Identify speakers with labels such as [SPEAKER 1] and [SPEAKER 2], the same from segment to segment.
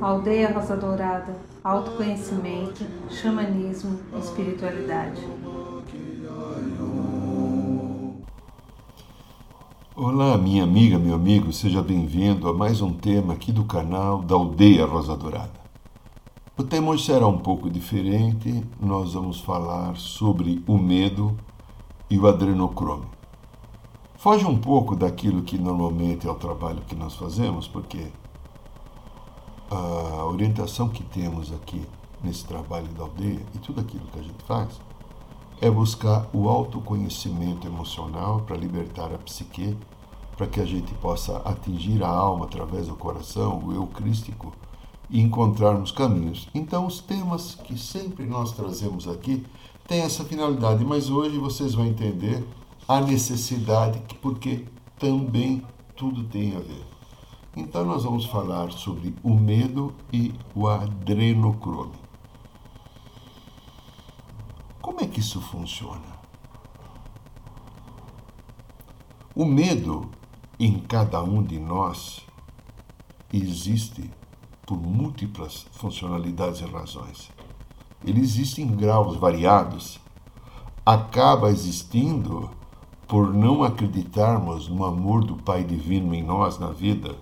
[SPEAKER 1] Aldeia Rosa Dourada, autoconhecimento, xamanismo, espiritualidade.
[SPEAKER 2] Olá, minha amiga, meu amigo, seja bem-vindo a mais um tema aqui do canal da Aldeia Rosa Dourada. O tema hoje será um pouco diferente, nós vamos falar sobre o medo e o adrenocrome. Foge um pouco daquilo que normalmente é o trabalho que nós fazemos, porque a orientação que temos aqui nesse trabalho da aldeia e tudo aquilo que a gente faz é buscar o autoconhecimento emocional para libertar a psique, para que a gente possa atingir a alma através do coração, o eu crístico, e encontrarmos caminhos. Então, os temas que sempre nós trazemos aqui têm essa finalidade, mas hoje vocês vão entender a necessidade, porque também tudo tem a ver. Então, nós vamos falar sobre o medo e o adrenocrome. Como é que isso funciona? O medo em cada um de nós existe por múltiplas funcionalidades e razões. Ele existe em graus variados. Acaba existindo por não acreditarmos no amor do Pai Divino em nós na vida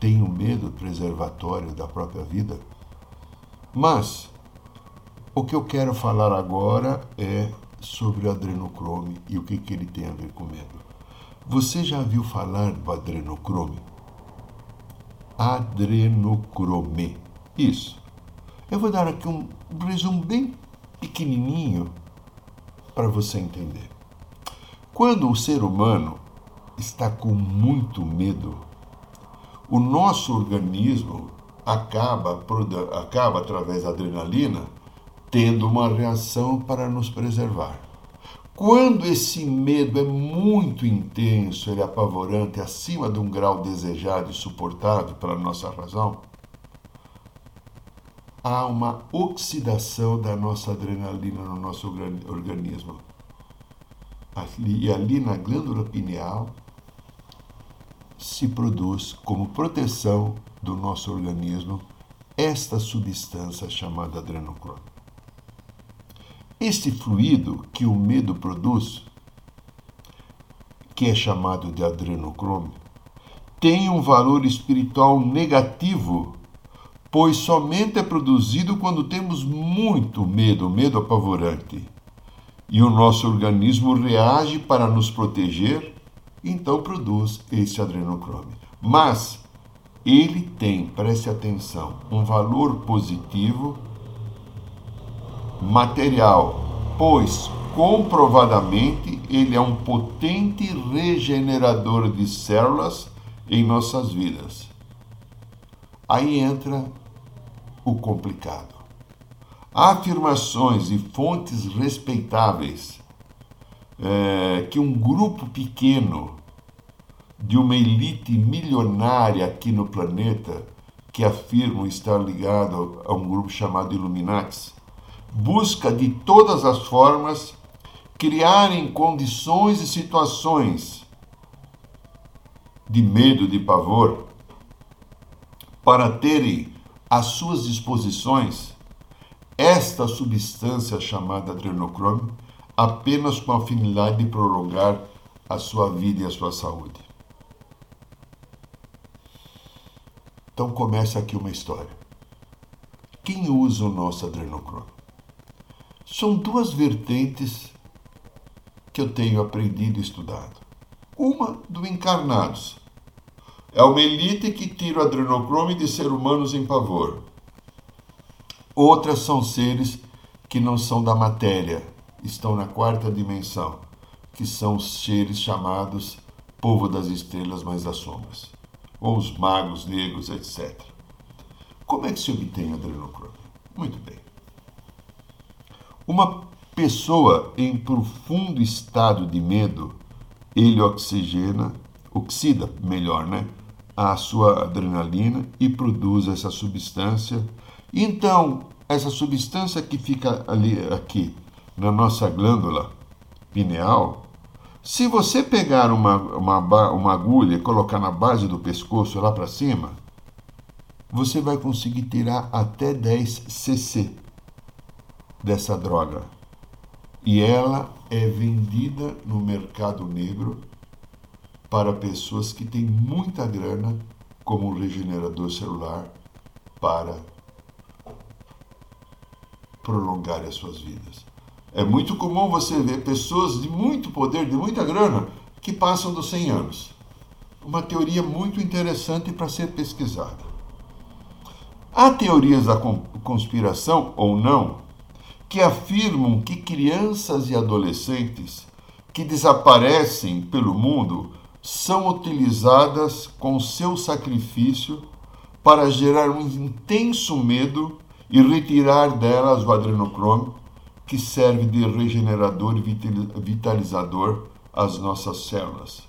[SPEAKER 2] tenho medo preservatório da própria vida. Mas o que eu quero falar agora é sobre o adrenocrome e o que, que ele tem a ver com medo. Você já viu falar do adrenocrome? Adrenocrome. Isso. Eu vou dar aqui um resumo bem pequenininho para você entender. Quando o ser humano está com muito medo, o nosso organismo acaba, acaba através da adrenalina, tendo uma reação para nos preservar. Quando esse medo é muito intenso, ele é apavorante, acima de um grau desejado e suportado pela nossa razão, há uma oxidação da nossa adrenalina no nosso organismo. e ali na glândula pineal se produz como proteção do nosso organismo esta substância chamada adrenocrome. Este fluido que o medo produz, que é chamado de adrenocrome, tem um valor espiritual negativo, pois somente é produzido quando temos muito medo, medo apavorante. E o nosso organismo reage para nos proteger então produz esse adrenocrome. Mas ele tem, preste atenção, um valor positivo material, pois comprovadamente ele é um potente regenerador de células em nossas vidas. Aí entra o complicado. Afirmações e fontes respeitáveis é, que um grupo pequeno de uma elite milionária aqui no planeta, que afirmam estar ligado a um grupo chamado Illuminati, busca de todas as formas criarem condições e situações de medo, de pavor, para terem às suas disposições esta substância chamada adrenocrome apenas com a finalidade de prolongar a sua vida e a sua saúde. Então começa aqui uma história. Quem usa o nosso adrenocrome? São duas vertentes que eu tenho aprendido e estudado. Uma do encarnados. É uma elite que tira o adrenocrome de seres humanos em pavor. Outras são seres que não são da matéria, estão na quarta dimensão, que são os seres chamados povo das estrelas mais das sombras, ou os magos negros, etc. Como é que se obtém adrenocrome? Muito bem. Uma pessoa em profundo estado de medo, ele oxigena, oxida, melhor, né? A sua adrenalina e produz essa substância. Então, essa substância que fica ali aqui na nossa glândula pineal Se você pegar uma, uma, uma agulha e colocar na base do pescoço lá para cima, você vai conseguir tirar até 10 cc dessa droga. E ela é vendida no mercado negro para pessoas que têm muita grana, como um regenerador celular, para prolongar as suas vidas. É muito comum você ver pessoas de muito poder, de muita grana, que passam dos 100 anos. Uma teoria muito interessante para ser pesquisada. Há teorias da conspiração ou não que afirmam que crianças e adolescentes que desaparecem pelo mundo são utilizadas com seu sacrifício para gerar um intenso medo e retirar delas o adrenocrome, que serve de regenerador e vitalizador às nossas células,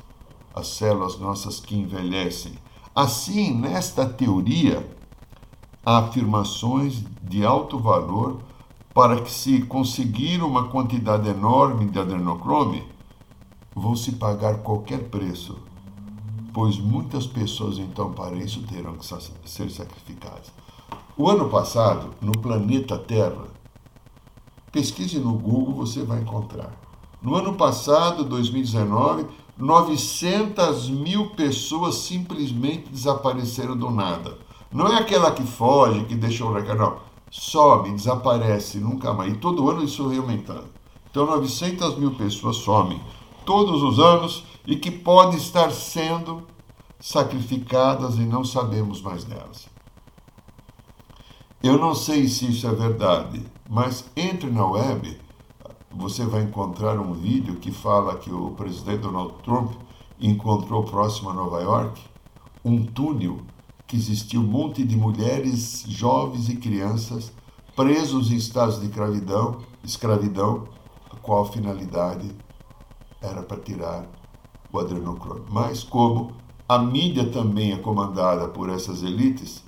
[SPEAKER 2] as células nossas que envelhecem. Assim, nesta teoria, há afirmações de alto valor para que se conseguir uma quantidade enorme de adrenocrome, vão se pagar qualquer preço, pois muitas pessoas então para isso terão que ser sacrificadas. O ano passado, no planeta Terra, pesquise no Google, você vai encontrar. No ano passado, 2019, 900 mil pessoas simplesmente desapareceram do nada. Não é aquela que foge, que deixa o recado, não. Some, desaparece, nunca mais. E todo ano isso vem aumentando. Então, 900 mil pessoas somem todos os anos e que podem estar sendo sacrificadas e não sabemos mais delas. Eu não sei se isso é verdade, mas entre na web, você vai encontrar um vídeo que fala que o presidente Donald Trump encontrou próximo a Nova York um túnel que existia um monte de mulheres, jovens e crianças presos em estados de escravidão, escravidão, a qual finalidade era para tirar o adrenocrome. Mas como a mídia também é comandada por essas elites,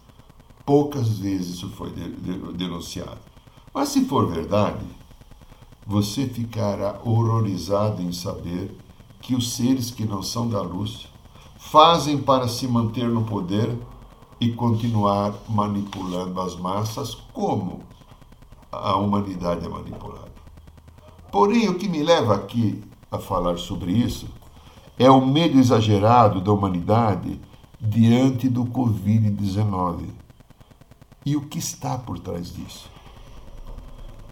[SPEAKER 2] poucas vezes isso foi denunciado. Mas se for verdade, você ficará horrorizado em saber que os seres que não são da luz fazem para se manter no poder e continuar manipulando as massas como a humanidade é manipulada. Porém, o que me leva aqui a falar sobre isso é o medo exagerado da humanidade diante do Covid-19. E o que está por trás disso?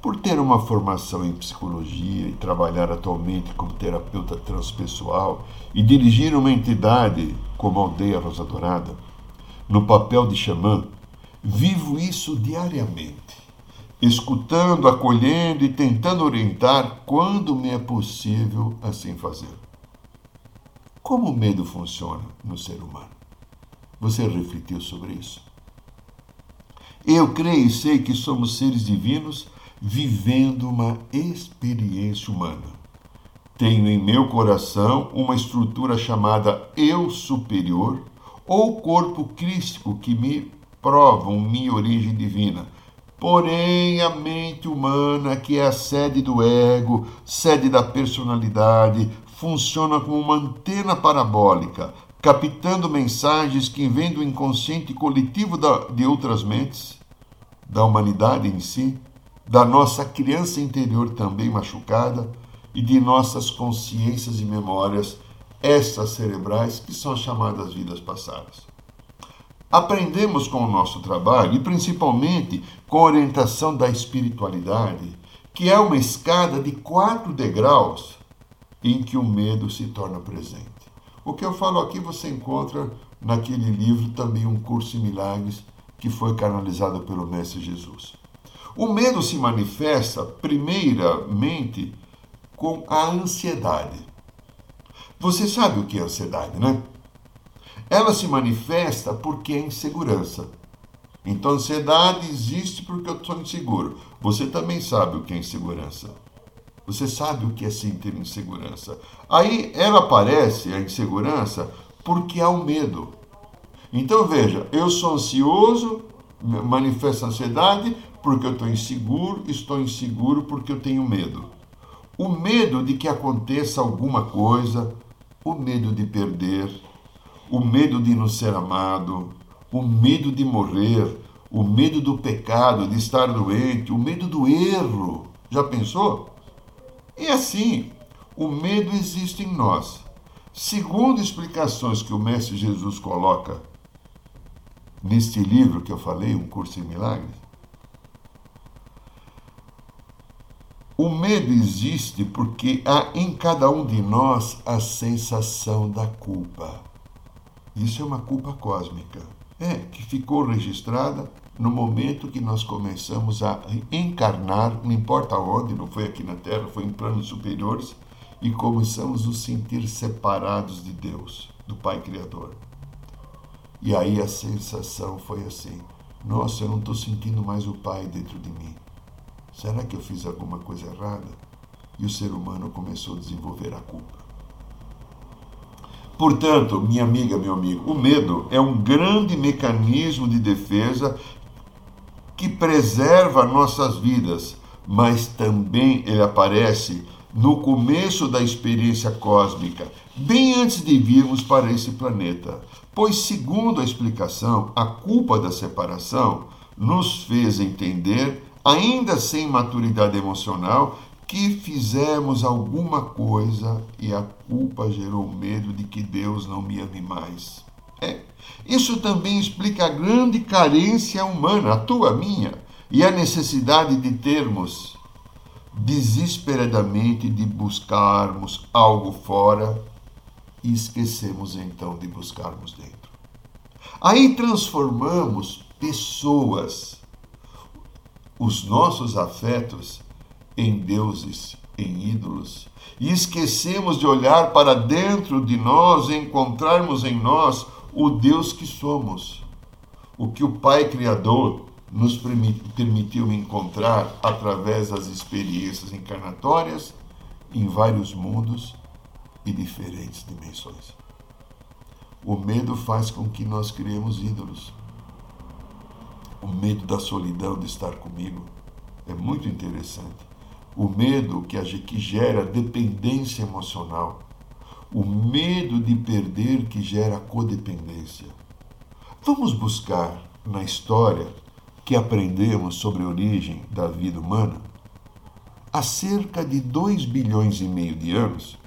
[SPEAKER 2] Por ter uma formação em psicologia e trabalhar atualmente como terapeuta transpessoal e dirigir uma entidade como a Aldeia Rosa Dourada, no papel de xamã, vivo isso diariamente escutando, acolhendo e tentando orientar quando me é possível assim fazer. Como o medo funciona no ser humano? Você refletiu sobre isso? Eu creio e sei que somos seres divinos vivendo uma experiência humana. Tenho em meu coração uma estrutura chamada eu superior ou corpo crístico que me provam minha origem divina Porém, a mente humana, que é a sede do ego, sede da personalidade, funciona como uma antena parabólica, captando mensagens que vêm do inconsciente coletivo de outras mentes, da humanidade em si, da nossa criança interior também machucada e de nossas consciências e memórias essas cerebrais que são chamadas vidas passadas. Aprendemos com o nosso trabalho e principalmente com a orientação da espiritualidade, que é uma escada de quatro degraus em que o medo se torna presente. O que eu falo aqui você encontra naquele livro também um curso em milagres que foi canalizado pelo Mestre Jesus. O medo se manifesta primeiramente com a ansiedade. Você sabe o que é ansiedade, né? Ela se manifesta porque é insegurança. Então, ansiedade existe porque eu estou inseguro. Você também sabe o que é insegurança. Você sabe o que é sentir insegurança. Aí ela aparece, a insegurança, porque há o medo. Então veja, eu sou ansioso, manifesto ansiedade porque eu estou inseguro, estou inseguro porque eu tenho medo. o medo de que aconteça alguma coisa, o medo de perder, o medo de não ser amado, o medo de morrer, o medo do pecado, de estar doente, o medo do erro. Já pensou? E assim, o medo existe em nós. Segundo explicações que o Mestre Jesus coloca neste livro que eu falei, Um Curso em Milagres, o medo existe porque há em cada um de nós a sensação da culpa. Isso é uma culpa cósmica, é que ficou registrada no momento que nós começamos a encarnar, não importa onde, não foi aqui na Terra, foi em planos superiores, e começamos a nos sentir separados de Deus, do Pai Criador. E aí a sensação foi assim: nossa, eu não estou sentindo mais o Pai dentro de mim. Será que eu fiz alguma coisa errada? E o ser humano começou a desenvolver a culpa. Portanto, minha amiga, meu amigo, o medo é um grande mecanismo de defesa que preserva nossas vidas, mas também ele aparece no começo da experiência cósmica, bem antes de virmos para esse planeta. Pois, segundo a explicação, a culpa da separação nos fez entender, ainda sem maturidade emocional, que fizemos alguma coisa e a culpa gerou medo de que Deus não me ame mais. É. Isso também explica a grande carência humana, a tua, minha, e a necessidade de termos desesperadamente de buscarmos algo fora e esquecemos então de buscarmos dentro. Aí transformamos pessoas, os nossos afetos, em deuses, em ídolos, e esquecemos de olhar para dentro de nós e encontrarmos em nós o Deus que somos, o que o Pai Criador nos permitiu encontrar através das experiências encarnatórias em vários mundos e diferentes dimensões. O medo faz com que nós criemos ídolos. O medo da solidão de estar comigo é muito interessante. O medo que, gera dependência emocional o medo de perder que gera codependência. Vamos buscar na história que aprendemos sobre a origem da vida humana. Há cerca de 2 bilhões e meio de anos,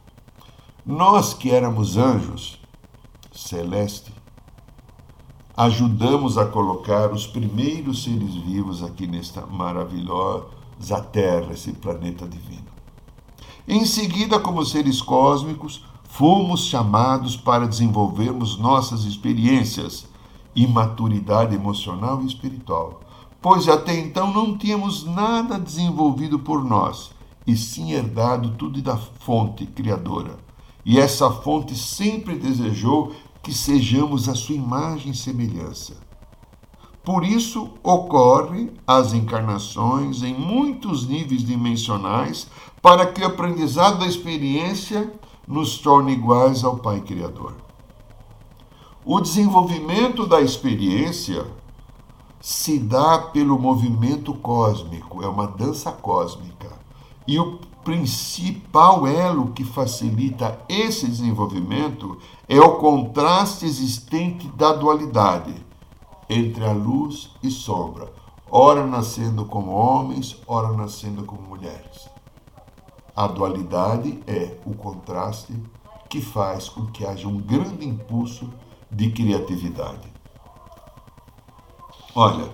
[SPEAKER 2] nós que éramos anjos celeste, ajudamos a colocar os primeiros seres vivos aqui nesta maravilhosa Terra, esse planeta divino. Em seguida, como seres cósmicos, fomos chamados para desenvolvermos nossas experiências e maturidade emocional e espiritual, pois até então não tínhamos nada desenvolvido por nós, e sim herdado tudo da fonte criadora. E essa fonte sempre desejou que sejamos a sua imagem e semelhança. Por isso ocorre as encarnações em muitos níveis dimensionais para que o aprendizado da experiência nos torna iguais ao Pai Criador. O desenvolvimento da experiência se dá pelo movimento cósmico, é uma dança cósmica. E o principal elo que facilita esse desenvolvimento é o contraste existente da dualidade entre a luz e sombra, ora nascendo como homens, ora nascendo como mulheres. A dualidade é o contraste que faz com que haja um grande impulso de criatividade. Olha,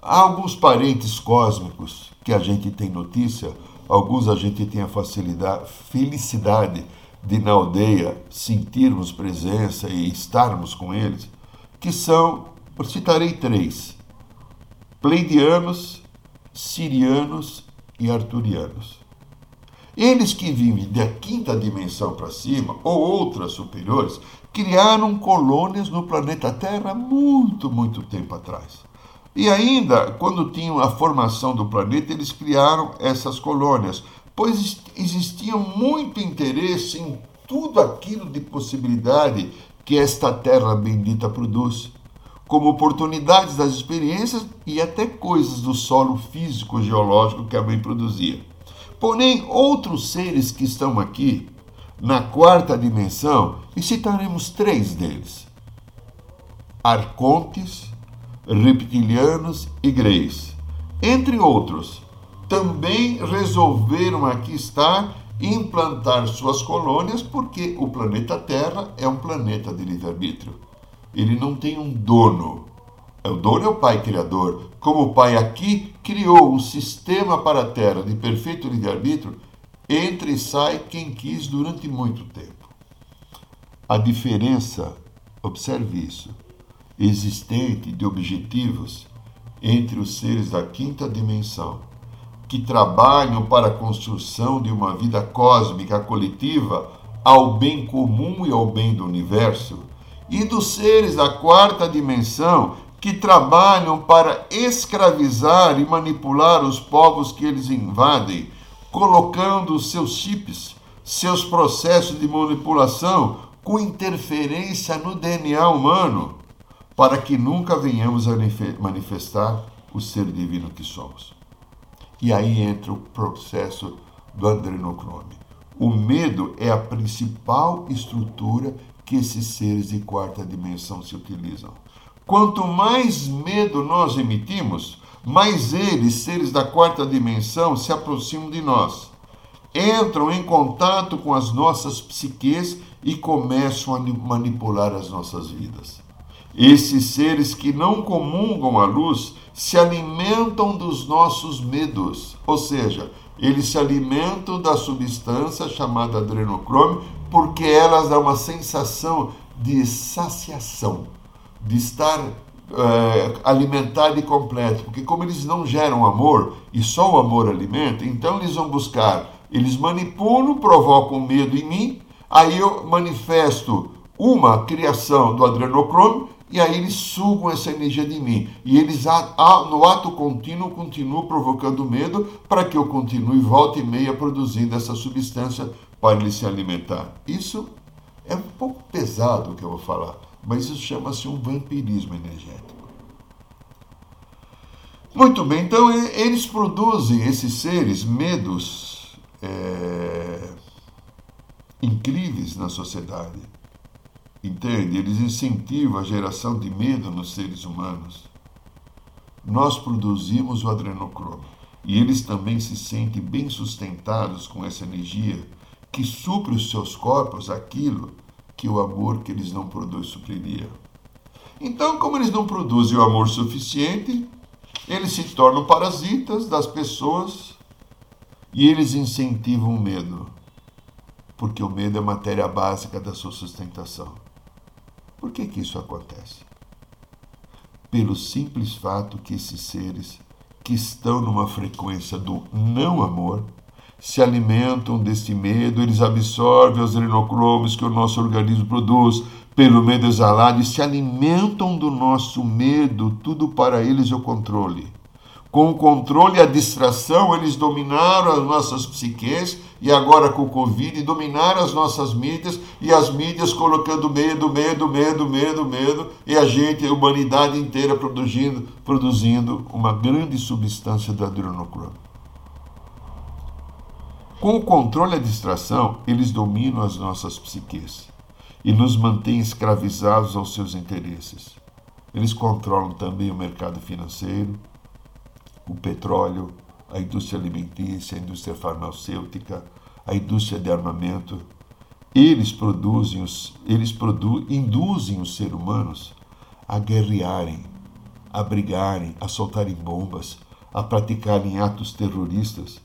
[SPEAKER 2] há alguns parentes cósmicos que a gente tem notícia, alguns a gente tem a facilidade, felicidade de na aldeia sentirmos presença e estarmos com eles, que são, citarei três: pleidianos, sirianos e arturianos. Eles que vivem da quinta dimensão para cima, ou outras superiores, criaram colônias no planeta Terra muito, muito tempo atrás. E ainda, quando tinham a formação do planeta, eles criaram essas colônias, pois existia muito interesse em tudo aquilo de possibilidade que esta terra bendita produz, como oportunidades das experiências e até coisas do solo físico geológico que a mãe produzia. Porém, outros seres que estão aqui, na quarta dimensão, e citaremos três deles: arcontes, reptilianos e greys, entre outros, também resolveram aqui estar e implantar suas colônias porque o planeta Terra é um planeta de livre-arbítrio. Ele não tem um dono. O dono é o Pai Criador. Como o Pai aqui criou um sistema para a Terra de perfeito livre-arbítrio, entra e sai quem quis durante muito tempo. A diferença, observe isso, existente de objetivos entre os seres da quinta dimensão que trabalham para a construção de uma vida cósmica coletiva ao bem comum e ao bem do universo, e dos seres da quarta dimensão que trabalham para escravizar e manipular os povos que eles invadem, colocando seus chips, seus processos de manipulação com interferência no DNA humano, para que nunca venhamos a manifestar o ser divino que somos. E aí entra o processo do adrenocrome. O medo é a principal estrutura que esses seres de quarta dimensão se utilizam. Quanto mais medo nós emitimos, mais eles, seres da quarta dimensão, se aproximam de nós. Entram em contato com as nossas psiques e começam a manipular as nossas vidas. Esses seres que não comungam a luz se alimentam dos nossos medos, ou seja, eles se alimentam da substância chamada adrenocrome porque elas dão uma sensação de saciação, de estar é, alimentado e completo. Porque como eles não geram amor e só o amor alimenta, então eles vão buscar, eles manipulam, provocam medo em mim, aí eu manifesto uma criação do adrenocrome e aí eles sugam essa energia de mim. E eles, no ato contínuo, continuam provocando medo para que eu continue volta e meia produzindo essa substância para ele se alimentar. Isso é um pouco pesado o que eu vou falar, mas isso chama-se um vampirismo energético. Muito bem, então eles produzem, esses seres, medos é, incríveis na sociedade Entende? Eles incentivam a geração de medo nos seres humanos. Nós produzimos o adrenocromo e eles também se sentem bem sustentados com essa energia que supre os seus corpos aquilo que o amor que eles não produzem supriria. Então, como eles não produzem o amor suficiente, eles se tornam parasitas das pessoas e eles incentivam o medo, porque o medo é a matéria básica da sua sustentação. Por que, que isso acontece? Pelo simples fato que esses seres que estão numa frequência do não amor se alimentam desse medo, eles absorvem os adrenocromos que o nosso organismo produz pelo medo exalado e se alimentam do nosso medo, tudo para eles é o controle. Com o controle e a distração, eles dominaram as nossas psiques e agora com o Covid dominaram as nossas mídias e as mídias colocando medo, medo, medo, medo, medo e a gente, a humanidade inteira produzindo, produzindo uma grande substância do adrenocromo. Com o controle e a distração, eles dominam as nossas psiques e nos mantêm escravizados aos seus interesses. Eles controlam também o mercado financeiro, o petróleo, a indústria alimentícia, a indústria farmacêutica, a indústria de armamento. Eles produzem, os, eles produ, induzem os seres humanos a guerrearem, a brigarem, a soltarem bombas, a praticarem atos terroristas.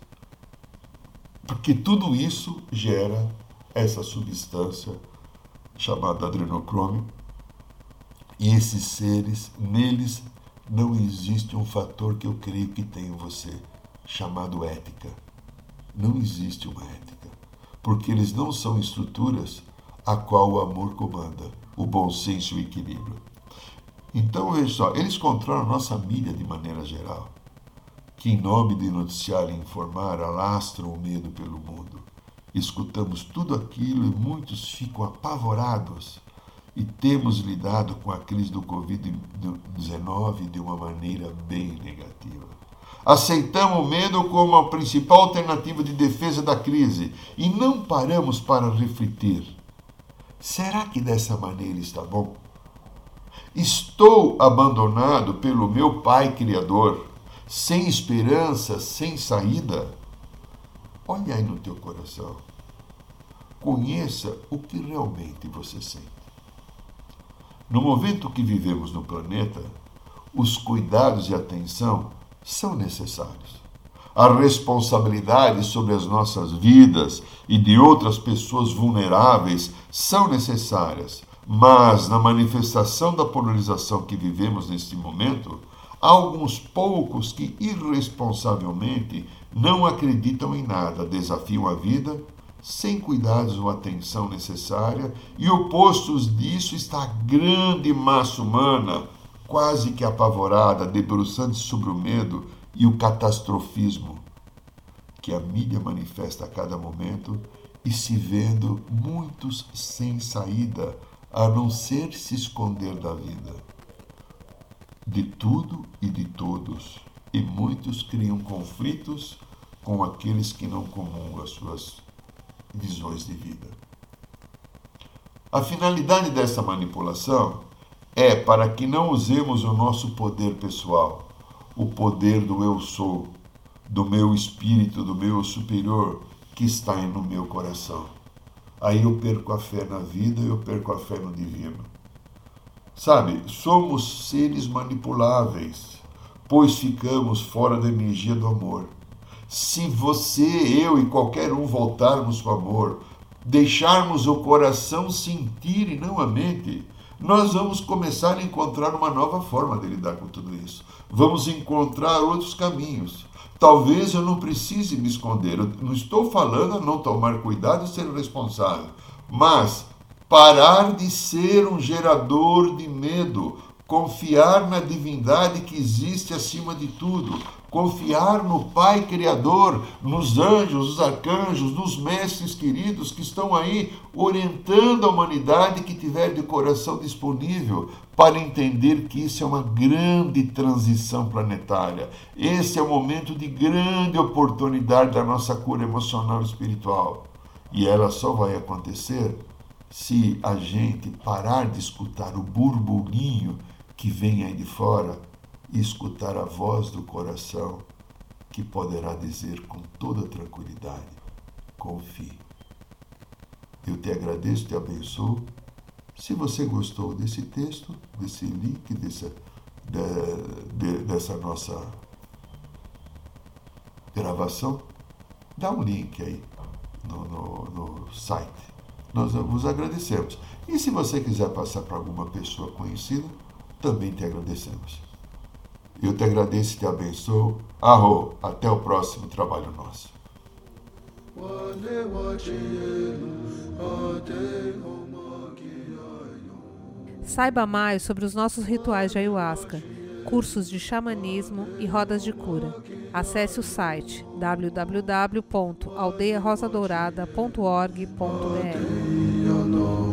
[SPEAKER 2] Porque tudo isso gera essa substância chamada adrenocrome. E esses seres, neles não existe um fator que eu creio que tem em você, chamado ética. Não existe uma ética, porque eles não são estruturas a qual o amor comanda, o bom senso e o equilíbrio. Então, veja só, eles controlam a nossa mídia de maneira geral, que em nome de noticiar e informar alastram o medo pelo mundo. Escutamos tudo aquilo e muitos ficam apavorados e temos lidado com a crise do Covid-19 de uma maneira bem negativa. Aceitamos o medo como a principal alternativa de defesa da crise e não paramos para refletir. Será que dessa maneira está bom? Estou abandonado pelo meu Pai Criador, sem esperança, sem saída? Olha aí no teu coração. Conheça o que realmente você sente. No momento que vivemos no planeta, os cuidados e atenção são necessários. A responsabilidade sobre as nossas vidas e de outras pessoas vulneráveis são necessárias, mas na manifestação da polarização que vivemos neste momento, há alguns poucos que irresponsavelmente não acreditam em nada, desafiam a vida sem cuidados ou atenção necessária, e opostos disso está a grande massa humana, quase que apavorada, debruçando-se sobre o medo e o catastrofismo que a mídia manifesta a cada momento e se vendo muitos sem saída, a não ser se esconder da vida, de tudo e de todos, e muitos criam conflitos com aqueles que não comungam as suas visões de vida. A finalidade dessa manipulação é para que não usemos o nosso poder pessoal, o poder do eu sou, do meu espírito, do meu superior que está no meu coração. Aí eu perco a fé na vida, eu perco a fé no divino. Sabe, somos seres manipuláveis, pois ficamos fora da energia do amor. Se você, eu e qualquer um voltarmos o amor, deixarmos o coração sentir e não a mente, nós vamos começar a encontrar uma nova forma de lidar com tudo isso. Vamos encontrar outros caminhos. Talvez eu não precise me esconder. Eu não estou falando a não tomar cuidado e ser responsável, mas parar de ser um gerador de medo, confiar na divindade que existe acima de tudo, confiar no Pai Criador, nos anjos, nos arcanjos, nos mestres queridos que estão aí orientando a humanidade que tiver de coração disponível para entender que isso é uma grande transição planetária. Esse é o momento de grande oportunidade da nossa cura emocional e espiritual. E ela só vai acontecer se a gente parar de escutar o burburinho que vem aí de fora e escutar a voz do coração que poderá dizer com toda tranquilidade: confie. Eu te agradeço, te abençoo. Se você gostou desse texto, desse link, dessa, de, de, dessa nossa gravação, dá um link aí no, no, no site. Nós vos agradecemos. E se você quiser passar para alguma pessoa conhecida, também te agradecemos. Eu te agradeço e te abençoo. Arro, até o próximo trabalho nosso.
[SPEAKER 1] Saiba mais sobre os nossos rituais de ayahuasca, cursos de xamanismo e rodas de cura. Acesse o site www.aldeiarosadourada.org.br.